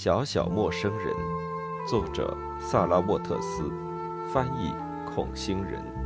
小小陌生人，作者萨拉沃特斯，翻译孔星人。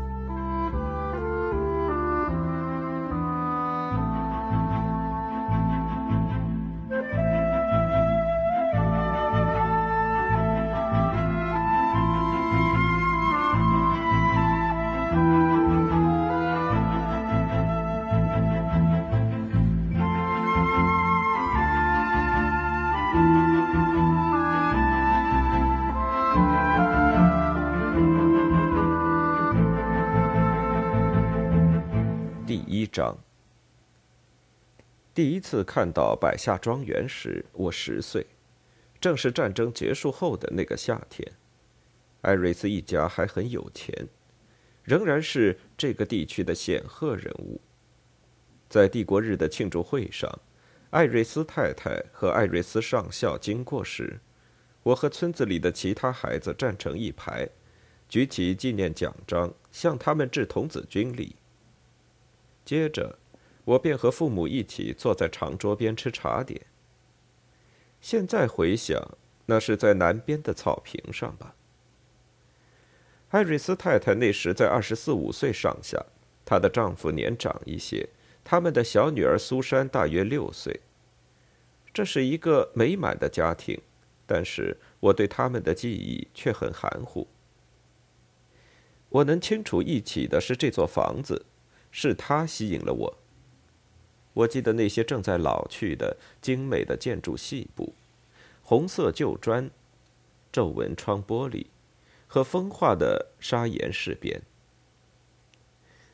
一。章。第一次看到百下庄园时，我十岁，正是战争结束后的那个夏天。艾瑞斯一家还很有钱，仍然是这个地区的显赫人物。在帝国日的庆祝会上，艾瑞斯太太和艾瑞斯上校经过时，我和村子里的其他孩子站成一排，举起纪念奖章，向他们致童子军礼。接着，我便和父母一起坐在长桌边吃茶点。现在回想，那是在南边的草坪上吧。艾瑞斯太太那时在二十四五岁上下，她的丈夫年长一些，他们的小女儿苏珊大约六岁。这是一个美满的家庭，但是我对他们的记忆却很含糊。我能清楚忆起的是这座房子。是它吸引了我。我记得那些正在老去的精美的建筑细部，红色旧砖、皱纹窗玻璃和风化的砂岩饰边。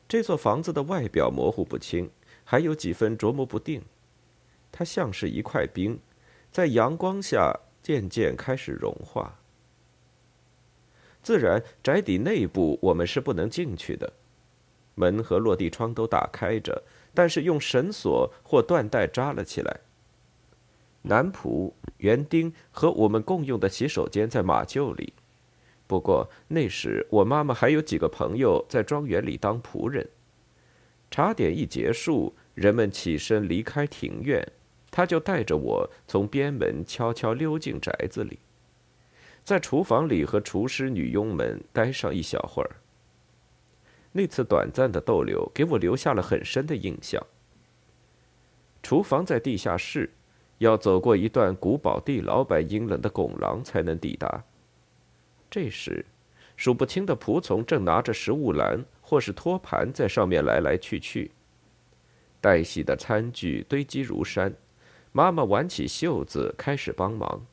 这座房子的外表模糊不清，还有几分琢磨不定。它像是一块冰，在阳光下渐渐开始融化。自然，宅邸内部我们是不能进去的。门和落地窗都打开着，但是用绳索或缎带扎了起来。男仆、园丁和我们共用的洗手间在马厩里。不过那时我妈妈还有几个朋友在庄园里当仆人。茶点一结束，人们起身离开庭院，他就带着我从边门悄悄溜进宅子里，在厨房里和厨师、女佣们待上一小会儿。那次短暂的逗留给我留下了很深的印象。厨房在地下室，要走过一段古堡地老板阴冷的拱廊才能抵达。这时，数不清的仆从正拿着食物篮或是托盘在上面来来去去。待洗的餐具堆积如山，妈妈挽起袖子开始帮忙。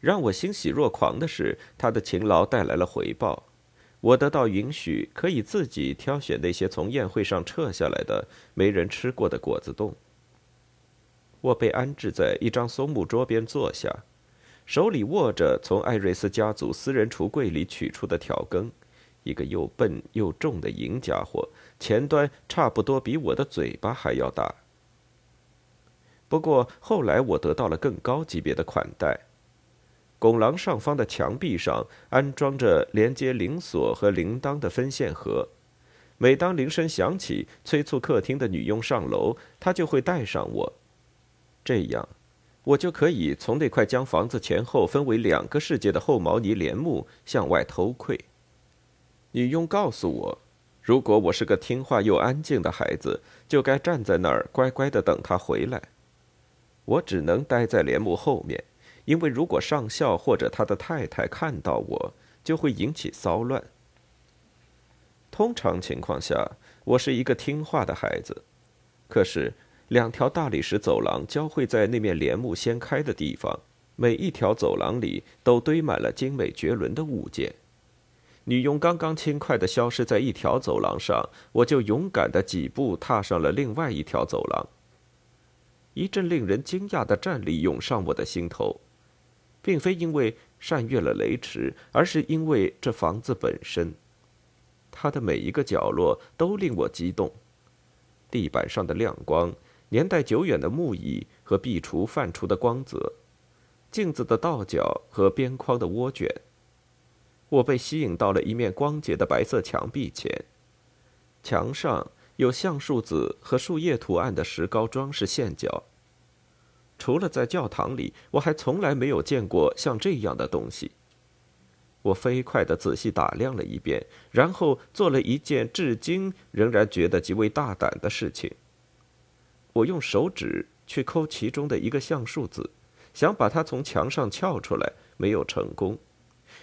让我欣喜若狂的是，她的勤劳带来了回报。我得到允许，可以自己挑选那些从宴会上撤下来的、没人吃过的果子冻。我被安置在一张松木桌边坐下，手里握着从艾瑞斯家族私人橱柜里取出的条羹，一个又笨又重的银家伙，前端差不多比我的嘴巴还要大。不过后来我得到了更高级别的款待。拱廊上方的墙壁上安装着连接铃锁和铃铛的分线盒，每当铃声响起，催促客厅的女佣上楼，她就会带上我。这样，我就可以从那块将房子前后分为两个世界的厚毛呢帘幕向外偷窥。女佣告诉我，如果我是个听话又安静的孩子，就该站在那儿乖乖的等他回来。我只能待在帘幕后面。因为如果上校或者他的太太看到我，就会引起骚乱。通常情况下，我是一个听话的孩子。可是，两条大理石走廊交汇在那面帘幕掀开的地方，每一条走廊里都堆满了精美绝伦的物件。女佣刚刚轻快地消失在一条走廊上，我就勇敢地几步踏上了另外一条走廊。一阵令人惊讶的战栗涌上我的心头。并非因为善越了雷池，而是因为这房子本身，它的每一个角落都令我激动。地板上的亮光，年代久远的木椅和壁橱泛出的光泽，镜子的倒角和边框的涡卷，我被吸引到了一面光洁的白色墙壁前，墙上有橡树籽和树叶图案的石膏装饰线角。除了在教堂里，我还从来没有见过像这样的东西。我飞快地仔细打量了一遍，然后做了一件至今仍然觉得极为大胆的事情。我用手指去抠其中的一个橡树子，想把它从墙上撬出来，没有成功，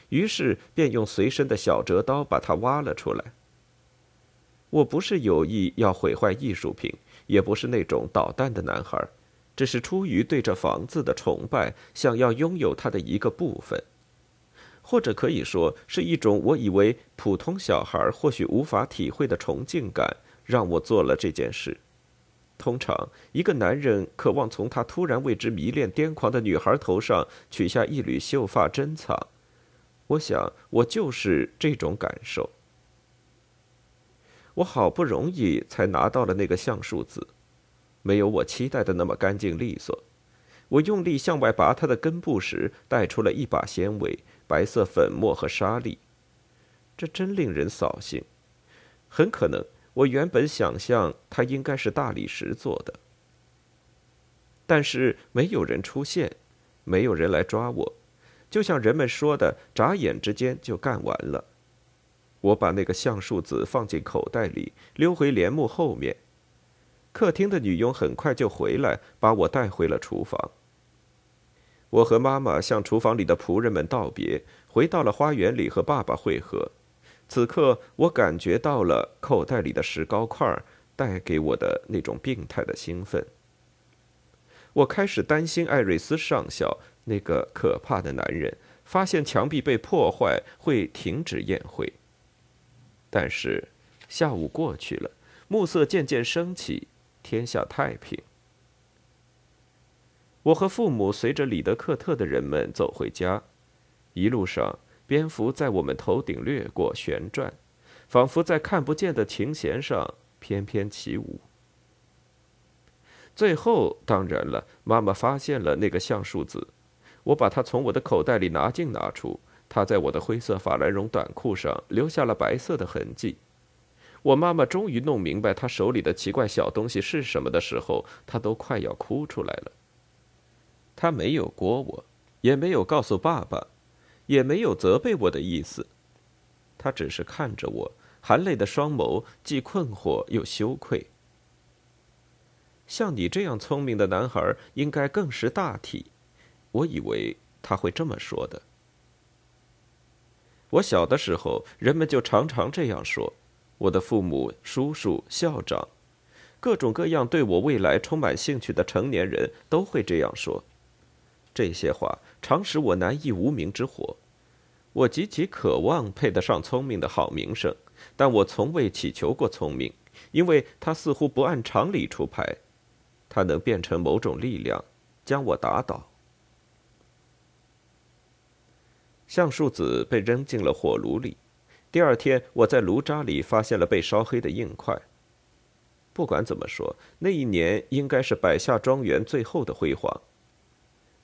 于是便用随身的小折刀把它挖了出来。我不是有意要毁坏艺术品，也不是那种捣蛋的男孩，只是出于对这房子的崇拜，想要拥有它的一个部分。或者可以说是一种我以为普通小孩或许无法体会的崇敬感，让我做了这件事。通常，一个男人渴望从他突然为之迷恋癫狂的女孩头上取下一缕秀发珍藏。我想，我就是这种感受。我好不容易才拿到了那个橡树子，没有我期待的那么干净利索。我用力向外拔它的根部时，带出了一把纤维。白色粉末和沙粒，这真令人扫兴。很可能，我原本想象它应该是大理石做的，但是没有人出现，没有人来抓我，就像人们说的，眨眼之间就干完了。我把那个橡树子放进口袋里，溜回帘幕后面。客厅的女佣很快就回来，把我带回了厨房。我和妈妈向厨房里的仆人们道别，回到了花园里和爸爸会合。此刻，我感觉到了口袋里的石膏块带给我的那种病态的兴奋。我开始担心艾瑞斯上校那个可怕的男人发现墙壁被破坏会停止宴会。但是，下午过去了，暮色渐渐升起，天下太平。我和父母随着里德克特的人们走回家，一路上，蝙蝠在我们头顶掠过、旋转，仿佛在看不见的琴弦上翩翩起舞。最后，当然了，妈妈发现了那个橡树子，我把它从我的口袋里拿进拿出，它在我的灰色法兰绒短裤上留下了白色的痕迹。我妈妈终于弄明白她手里的奇怪小东西是什么的时候，她都快要哭出来了。他没有过我，也没有告诉爸爸，也没有责备我的意思。他只是看着我，含泪的双眸既困惑又羞愧。像你这样聪明的男孩，应该更识大体。我以为他会这么说的。我小的时候，人们就常常这样说。我的父母、叔叔、校长，各种各样对我未来充满兴趣的成年人都会这样说。这些话常使我难抑无名之火。我极其渴望配得上聪明的好名声，但我从未祈求过聪明，因为它似乎不按常理出牌。它能变成某种力量，将我打倒。橡树子被扔进了火炉里。第二天，我在炉渣里发现了被烧黑的硬块。不管怎么说，那一年应该是百下庄园最后的辉煌。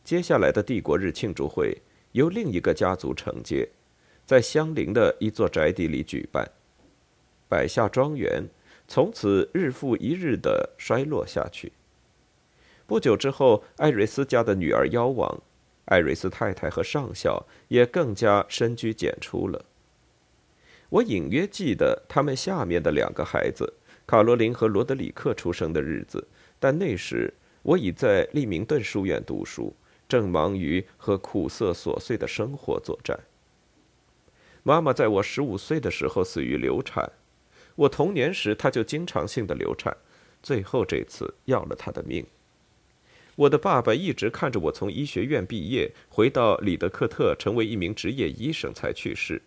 接下来的帝国日庆祝会由另一个家族承接，在相邻的一座宅邸里举办。百下庄园从此日复一日的衰落下去。不久之后，艾瑞斯家的女儿夭亡，艾瑞斯太太和上校也更加深居简出了。我隐约记得他们下面的两个孩子卡罗琳和罗德里克出生的日子，但那时我已在利明顿书院读书。正忙于和苦涩琐碎的生活作战。妈妈在我十五岁的时候死于流产，我童年时她就经常性的流产，最后这次要了她的命。我的爸爸一直看着我从医学院毕业，回到里德克特成为一名职业医生才去世。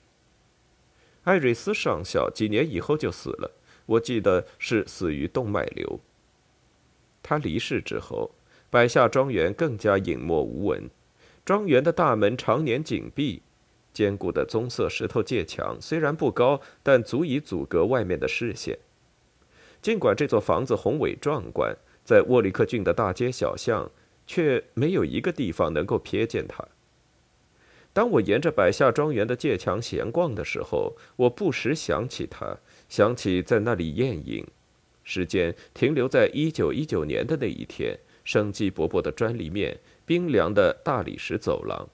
艾瑞斯上校几年以后就死了，我记得是死于动脉瘤。他离世之后。百下庄园更加隐没无闻，庄园的大门常年紧闭，坚固的棕色石头界墙虽然不高，但足以阻隔外面的视线。尽管这座房子宏伟壮观，在沃里克郡的大街小巷，却没有一个地方能够瞥见它。当我沿着百下庄园的界墙闲逛的时候，我不时想起他，想起在那里宴饮，时间停留在一九一九年的那一天。生机勃勃的砖立面，冰凉的大理石走廊，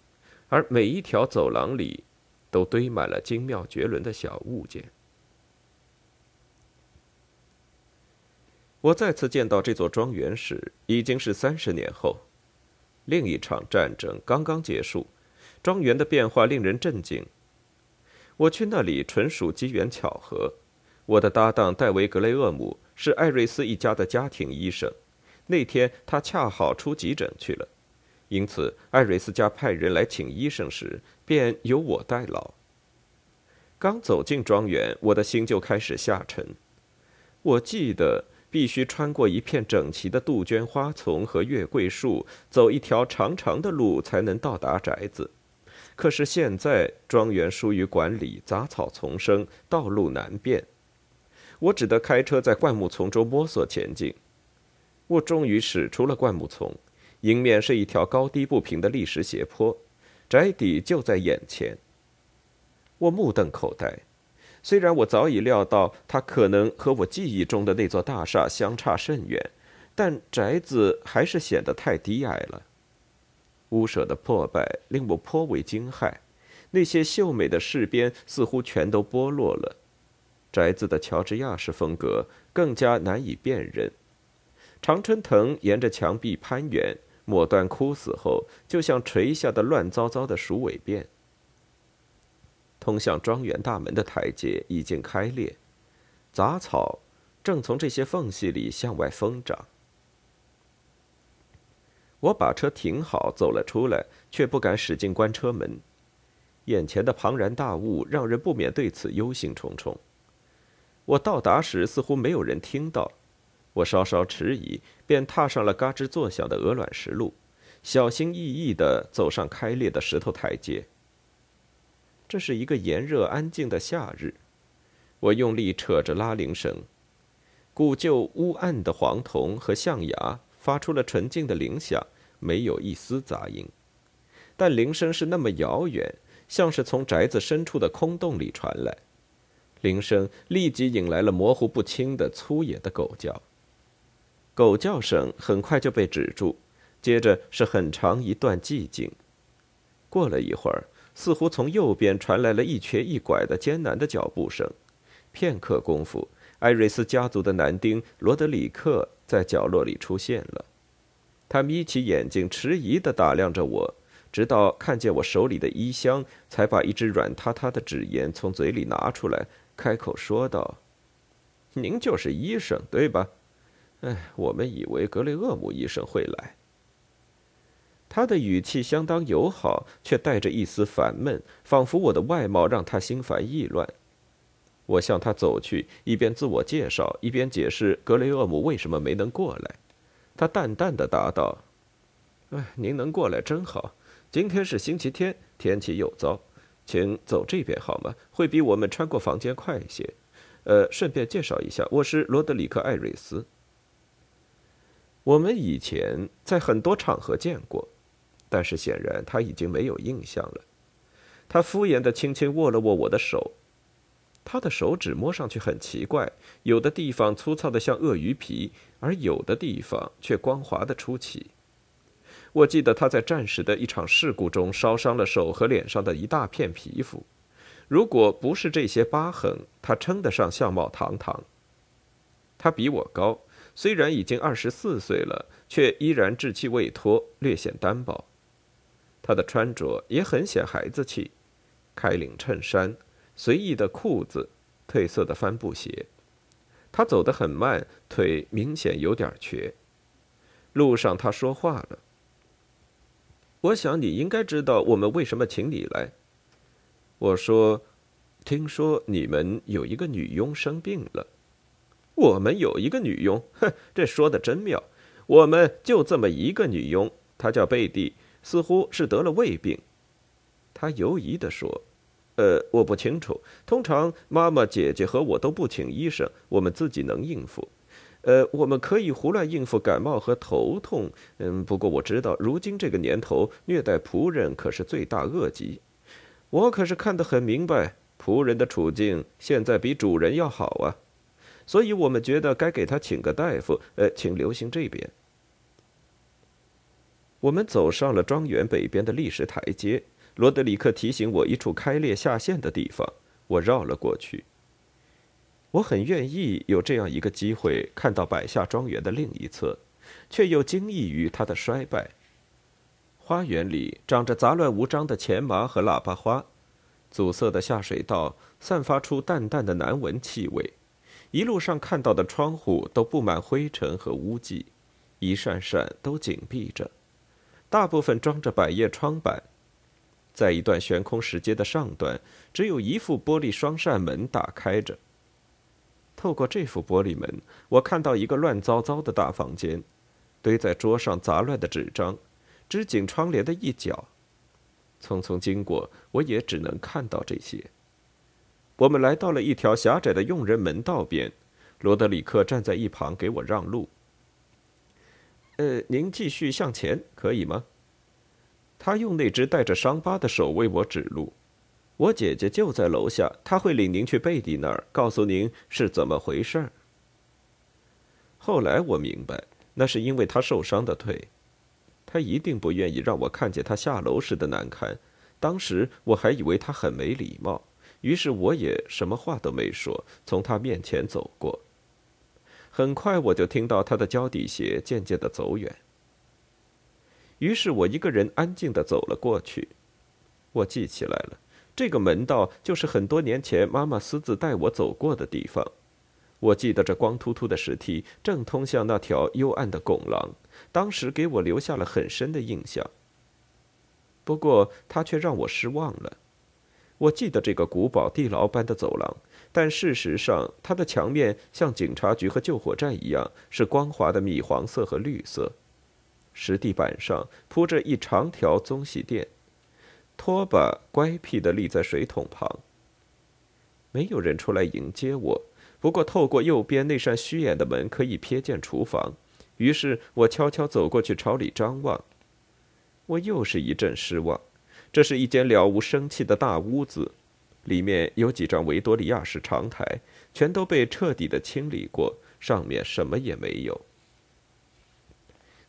而每一条走廊里，都堆满了精妙绝伦的小物件。我再次见到这座庄园时，已经是三十年后。另一场战争刚刚结束，庄园的变化令人震惊。我去那里纯属机缘巧合。我的搭档戴维·格雷厄姆是艾瑞斯一家的家庭医生，那天他恰好出急诊去了，因此艾瑞斯家派人来请医生时，便由我代劳。刚走进庄园，我的心就开始下沉。我记得。必须穿过一片整齐的杜鹃花丛和月桂树，走一条长长的路才能到达宅子。可是现在庄园疏于管理，杂草丛生，道路难辨。我只得开车在灌木丛中摸索前进。我终于驶出了灌木丛，迎面是一条高低不平的砾石斜坡，宅邸就在眼前。我目瞪口呆。虽然我早已料到它可能和我记忆中的那座大厦相差甚远，但宅子还是显得太低矮了。屋舍的破败令我颇为惊骇，那些秀美的饰边似乎全都剥落了。宅子的乔治亚式风格更加难以辨认。常春藤沿着墙壁攀援，末端枯死后，就像垂下的乱糟糟的鼠尾辫。通向庄园大门的台阶已经开裂，杂草正从这些缝隙里向外疯长。我把车停好，走了出来，却不敢使劲关车门。眼前的庞然大物让人不免对此忧心忡忡。我到达时，似乎没有人听到。我稍稍迟疑，便踏上了嘎吱作响的鹅卵石路，小心翼翼地走上开裂的石头台阶。这是一个炎热安静的夏日，我用力扯着拉铃绳，古旧乌暗的黄铜和象牙发出了纯净的铃响，没有一丝杂音。但铃声是那么遥远，像是从宅子深处的空洞里传来。铃声立即引来了模糊不清的粗野的狗叫。狗叫声很快就被止住，接着是很长一段寂静。过了一会儿。似乎从右边传来了一瘸一拐的艰难的脚步声。片刻功夫，艾瑞斯家族的男丁罗德里克在角落里出现了。他眯起眼睛，迟疑地打量着我，直到看见我手里的衣箱，才把一支软塌塌的纸烟从嘴里拿出来，开口说道：“您就是医生，对吧？哎，我们以为格雷厄姆医生会来。”他的语气相当友好，却带着一丝烦闷，仿佛我的外貌让他心烦意乱。我向他走去，一边自我介绍，一边解释格雷厄姆为什么没能过来。他淡淡的答道：“哎，您能过来真好。今天是星期天，天气又糟，请走这边好吗？会比我们穿过房间快一些。呃，顺便介绍一下，我是罗德里克·艾瑞斯。我们以前在很多场合见过。”但是显然他已经没有印象了。他敷衍的轻轻握了握我的手，他的手指摸上去很奇怪，有的地方粗糙的像鳄鱼皮，而有的地方却光滑的出奇。我记得他在战时的一场事故中烧伤了手和脸上的一大片皮肤。如果不是这些疤痕，他称得上相貌堂堂。他比我高，虽然已经二十四岁了，却依然稚气未脱，略显单薄。他的穿着也很显孩子气，开领衬衫、随意的裤子、褪色的帆布鞋。他走得很慢，腿明显有点瘸。路上他说话了：“我想你应该知道我们为什么请你来。”我说：“听说你们有一个女佣生病了。”我们有一个女佣，哼，这说的真妙。我们就这么一个女佣，她叫贝蒂。似乎是得了胃病，他犹疑地说：“呃，我不清楚。通常妈妈、姐姐和我都不请医生，我们自己能应付。呃，我们可以胡乱应付感冒和头痛。嗯，不过我知道，如今这个年头，虐待仆人可是罪大恶极。我可是看得很明白，仆人的处境现在比主人要好啊。所以我们觉得该给他请个大夫。呃，请留心这边。”我们走上了庄园北边的历史台阶。罗德里克提醒我一处开裂下陷的地方，我绕了过去。我很愿意有这样一个机会，看到百下庄园的另一侧，却又惊异于它的衰败。花园里长着杂乱无章的钱麻和喇叭花，阻塞的下水道散发出淡淡的难闻气味，一路上看到的窗户都布满灰尘和污迹，一扇扇都紧闭着，大部分装着百叶窗板。在一段悬空石阶的上端，只有一副玻璃双扇门打开着。透过这副玻璃门，我看到一个乱糟糟的大房间，堆在桌上杂乱的纸张，织锦窗帘的一角。匆匆经过，我也只能看到这些。我们来到了一条狭窄的佣人门道边，罗德里克站在一旁给我让路。呃，您继续向前，可以吗？他用那只带着伤疤的手为我指路，我姐姐就在楼下，他会领您去贝蒂那儿，告诉您是怎么回事儿。后来我明白，那是因为他受伤的腿，他一定不愿意让我看见他下楼时的难堪。当时我还以为他很没礼貌，于是我也什么话都没说，从他面前走过。很快我就听到他的脚底鞋渐渐的走远。于是我一个人安静地走了过去。我记起来了，这个门道就是很多年前妈妈私自带我走过的地方。我记得这光秃秃的石梯正通向那条幽暗的拱廊，当时给我留下了很深的印象。不过它却让我失望了。我记得这个古堡地牢般的走廊，但事实上它的墙面像警察局和救火站一样，是光滑的米黄色和绿色。石地板上铺着一长条棕洗垫，拖把乖僻地立在水桶旁。没有人出来迎接我，不过透过右边那扇虚掩的门可以瞥见厨房。于是我悄悄走过去朝里张望，我又是一阵失望。这是一间了无生气的大屋子，里面有几张维多利亚式长台，全都被彻底的清理过，上面什么也没有。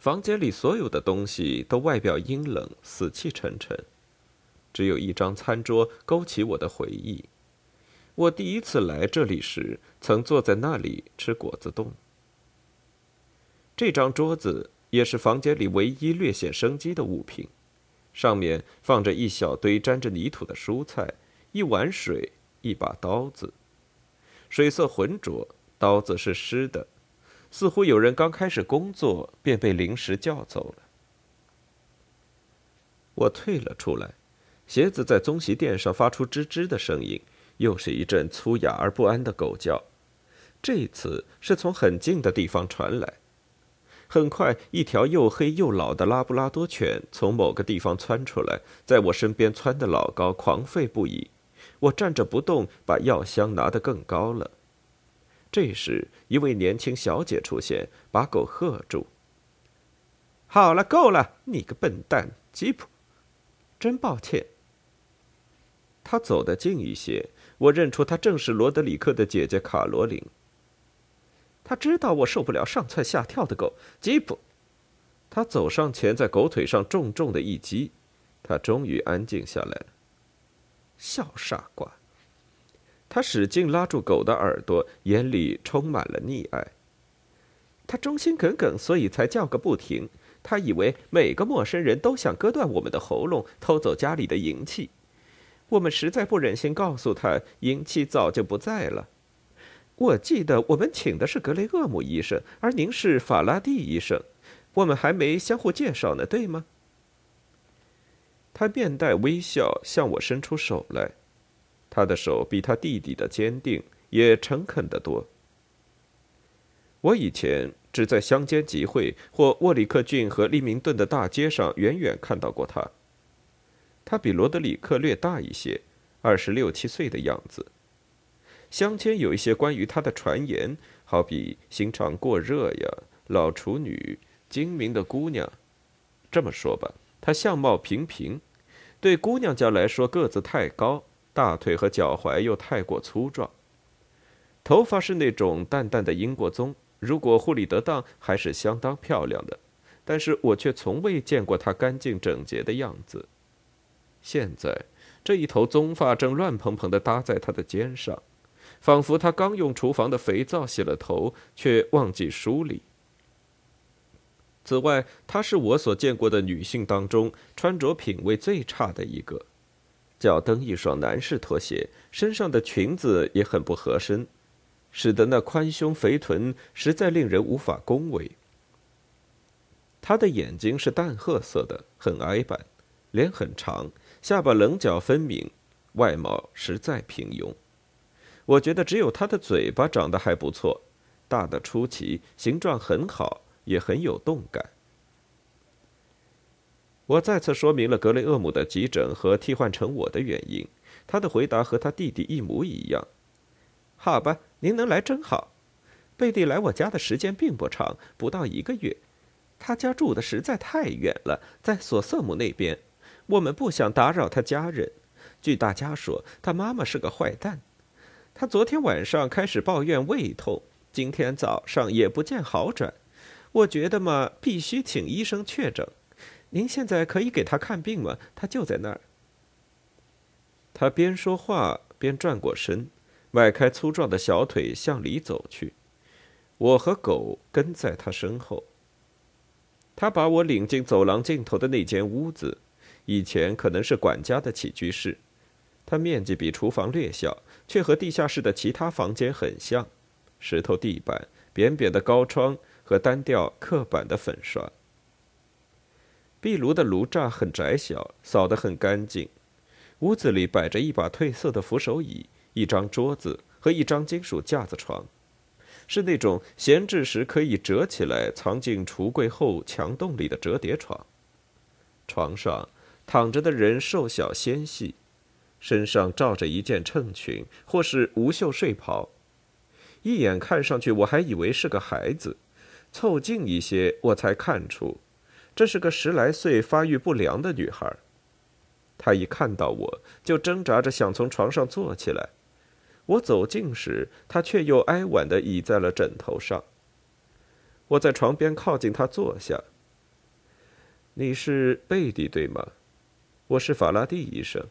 房间里所有的东西都外表阴冷、死气沉沉，只有一张餐桌勾起我的回忆。我第一次来这里时，曾坐在那里吃果子冻。这张桌子也是房间里唯一略显生机的物品，上面放着一小堆沾着泥土的蔬菜、一碗水、一把刀子。水色浑浊，刀子是湿的。似乎有人刚开始工作便被临时叫走了。我退了出来，鞋子在棕席垫上发出吱吱的声音，又是一阵粗哑而不安的狗叫。这次是从很近的地方传来。很快，一条又黑又老的拉布拉多犬从某个地方窜出来，在我身边窜得老高，狂吠不已。我站着不动，把药箱拿得更高了。这时，一位年轻小姐出现，把狗喝住。好了，够了，你个笨蛋，吉普！真抱歉。他走得近一些，我认出他正是罗德里克的姐姐卡罗琳。他知道我受不了上蹿下跳的狗，吉普。他走上前，在狗腿上重重的一击，他终于安静下来了。小傻瓜。他使劲拉住狗的耳朵，眼里充满了溺爱。他忠心耿耿，所以才叫个不停。他以为每个陌生人都想割断我们的喉咙，偷走家里的银器。我们实在不忍心告诉他，银器早就不在了。我记得我们请的是格雷厄姆医生，而您是法拉第医生。我们还没相互介绍呢，对吗？他面带微笑，向我伸出手来。他的手比他弟弟的坚定，也诚恳得多。我以前只在乡间集会或沃里克郡和利明顿的大街上远远看到过他。他比罗德里克略大一些，二十六七岁的样子。乡间有一些关于他的传言，好比心肠过热呀、老处女、精明的姑娘。这么说吧，他相貌平平，对姑娘家来说个子太高。大腿和脚踝又太过粗壮，头发是那种淡淡的英国棕，如果护理得当，还是相当漂亮的。但是我却从未见过他干净整洁的样子。现在，这一头棕发正乱蓬蓬地搭在他的肩上，仿佛他刚用厨房的肥皂洗了头，却忘记梳理。此外，她是我所见过的女性当中穿着品味最差的一个，脚蹬一双男士拖鞋，身上的裙子也很不合身，使得那宽胸肥臀实在令人无法恭维。他的眼睛是淡褐色的，很矮板，脸很长。下巴棱角分明，外貌实在平庸。我觉得只有他的嘴巴长得还不错，大的出奇，形状很好，也很有动感。我再次说明了格雷厄姆的急诊和替换成我的原因。他的回答和他弟弟一模一样。好吧，您能来真好。贝蒂来我家的时间并不长，不到一个月。他家住的实在太远了，在索瑟姆那边。我们不想打扰他家人。据大家说，他妈妈是个坏蛋。他昨天晚上开始抱怨胃痛，今天早上也不见好转。我觉得嘛，必须请医生确诊。您现在可以给他看病吗？他就在那儿。他边说话边转过身，迈开粗壮的小腿向里走去。我和狗跟在他身后。他把我领进走廊尽头的那间屋子。以前可能是管家的起居室，它面积比厨房略小，却和地下室的其他房间很像：石头地板、扁扁的高窗和单调刻板的粉刷。壁炉的炉栅很窄小，扫得很干净。屋子里摆着一把褪色的扶手椅、一张桌子和一张金属架子床，是那种闲置时可以折起来藏进橱柜后墙洞里的折叠床。床上。躺着的人瘦小纤细，身上罩着一件衬裙或是无袖睡袍，一眼看上去我还以为是个孩子，凑近一些我才看出，这是个十来岁发育不良的女孩。她一看到我就挣扎着想从床上坐起来，我走近时，她却又哀婉地倚在了枕头上。我在床边靠近她坐下。你是贝蒂对吗？我是法拉第医生，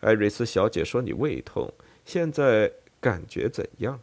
艾瑞斯小姐说你胃痛，现在感觉怎样？